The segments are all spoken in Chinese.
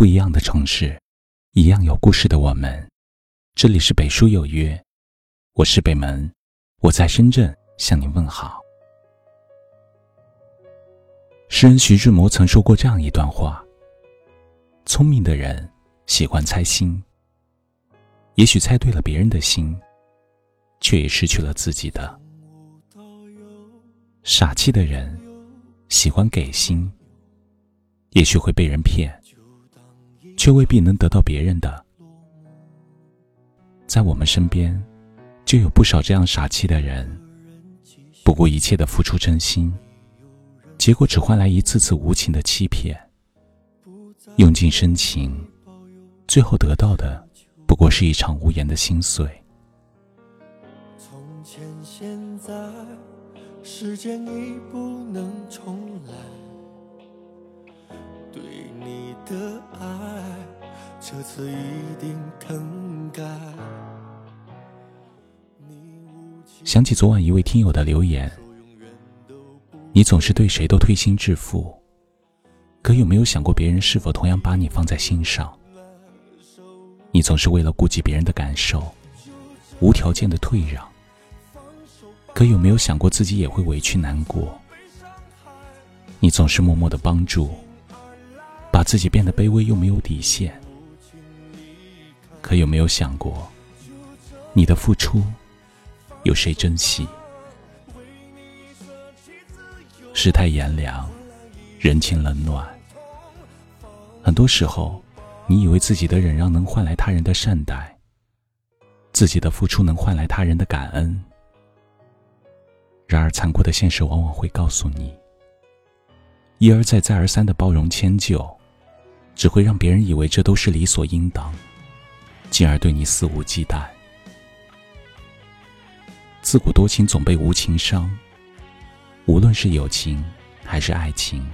不一样的城市，一样有故事的我们。这里是北书有约，我是北门，我在深圳向您问好。诗人徐志摩曾说过这样一段话：聪明的人喜欢猜心，也许猜对了别人的心，却也失去了自己的；傻气的人喜欢给心。也许会被人骗，却未必能得到别人的。在我们身边，就有不少这样傻气的人，不顾一切的付出真心，结果只换来一次次无情的欺骗。用尽深情，最后得到的不过是一场无言的心碎。从前现在，时间已不能重来。这次一定更改。想起昨晚一位听友的留言，你总是对谁都推心置腹，可有没有想过别人是否同样把你放在心上？你总是为了顾及别人的感受，无条件的退让，可有没有想过自己也会委屈难过？你总是默默的帮助。把自己变得卑微又没有底线，可有没有想过，你的付出有谁珍惜？世态炎凉，人情冷暖，很多时候，你以为自己的忍让能换来他人的善待，自己的付出能换来他人的感恩，然而残酷的现实往往会告诉你，一而再、再而三的包容迁就。只会让别人以为这都是理所应当，进而对你肆无忌惮。自古多情总被无情伤，无论是友情还是爱情，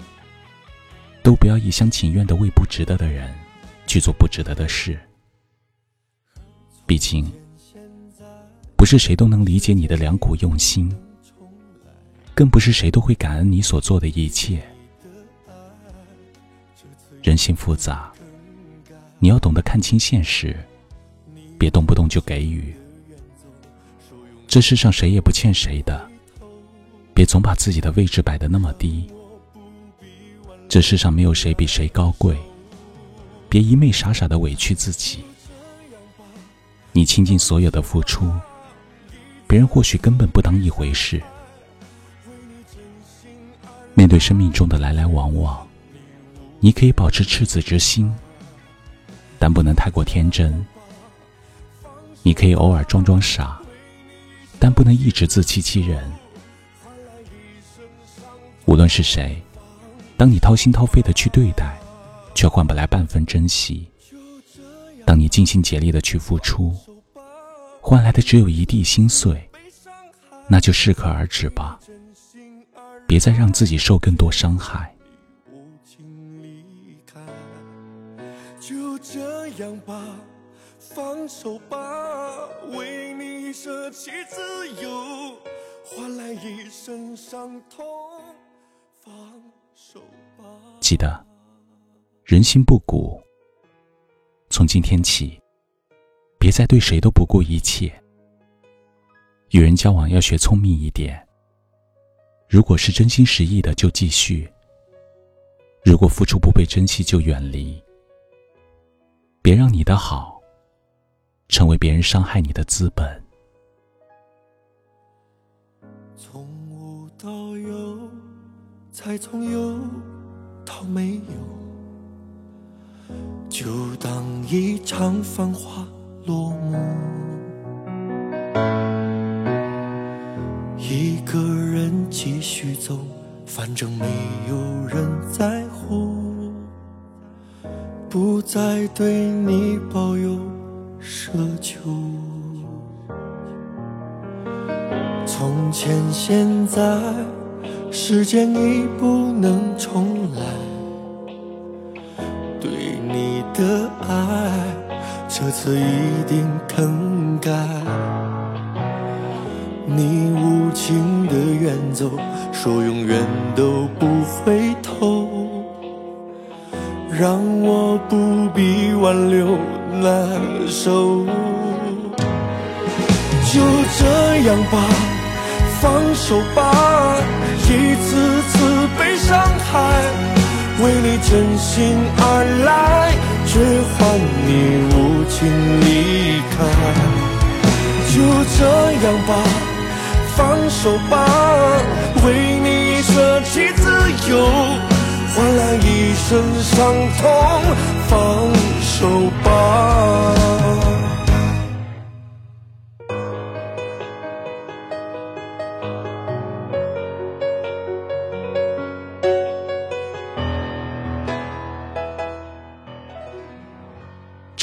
都不要一厢情愿的为不值得的人去做不值得的事。毕竟，不是谁都能理解你的良苦用心，更不是谁都会感恩你所做的一切。人心复杂，你要懂得看清现实，别动不动就给予。这世上谁也不欠谁的，别总把自己的位置摆得那么低。这世上没有谁比谁高贵，别一昧傻傻的委屈自己。你倾尽所有的付出，别人或许根本不当一回事。面对生命中的来来往往。你可以保持赤子之心，但不能太过天真；你可以偶尔装装傻，但不能一直自欺欺人。无论是谁，当你掏心掏肺的去对待，却换不来半分珍惜；当你尽心竭力的去付出，换来的只有一地心碎，那就适可而止吧，别再让自己受更多伤害。就这样吧，放手吧，为你舍弃自由，换来一身伤痛。放手吧。记得，人心不古。从今天起，别再对谁都不顾一切。与人交往要学聪明一点。如果是真心实意的，就继续；如果付出不被珍惜，就远离。别让你的好成为别人伤害你的资本。从无到有，才从有到没有，就当一场繁华落幕。一个人继续走，反正没有人在乎。不再对你抱有奢求。从前现在，时间已不能重来。对你的爱，这次一定更改。你无情的远走，说永远都不回头。让我不必挽留难受。就这样吧，放手吧，一次次被伤害，为你真心而来，却换你无情离开。就这样吧，放手吧，为你舍弃自由，换来一身伤痛，放手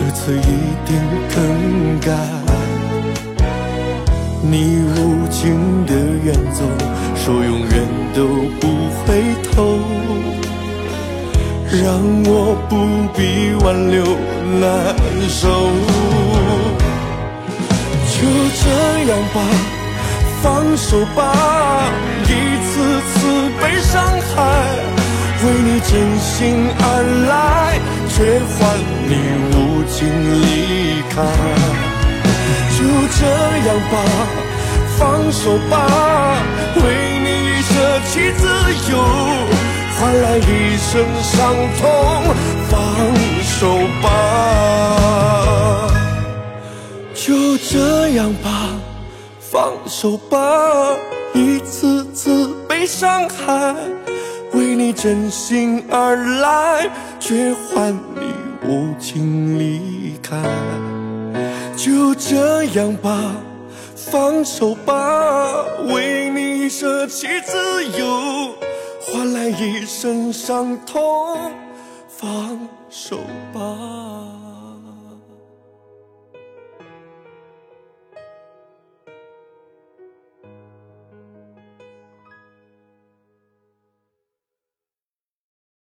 这次一定更改。你无情的远走，说永远都不回头，让我不必挽留难受。就这样吧，放手吧，一次次被伤害，为你真心而来，却换你无。请离开，就这样吧，放手吧，为你舍弃自由，换来一身伤痛，放手吧，就这样吧，放手吧，一次次被伤害，真心而来，却换你。无情离开，就这样吧，放手吧，为你舍弃自由，换来一身伤痛，放手吧。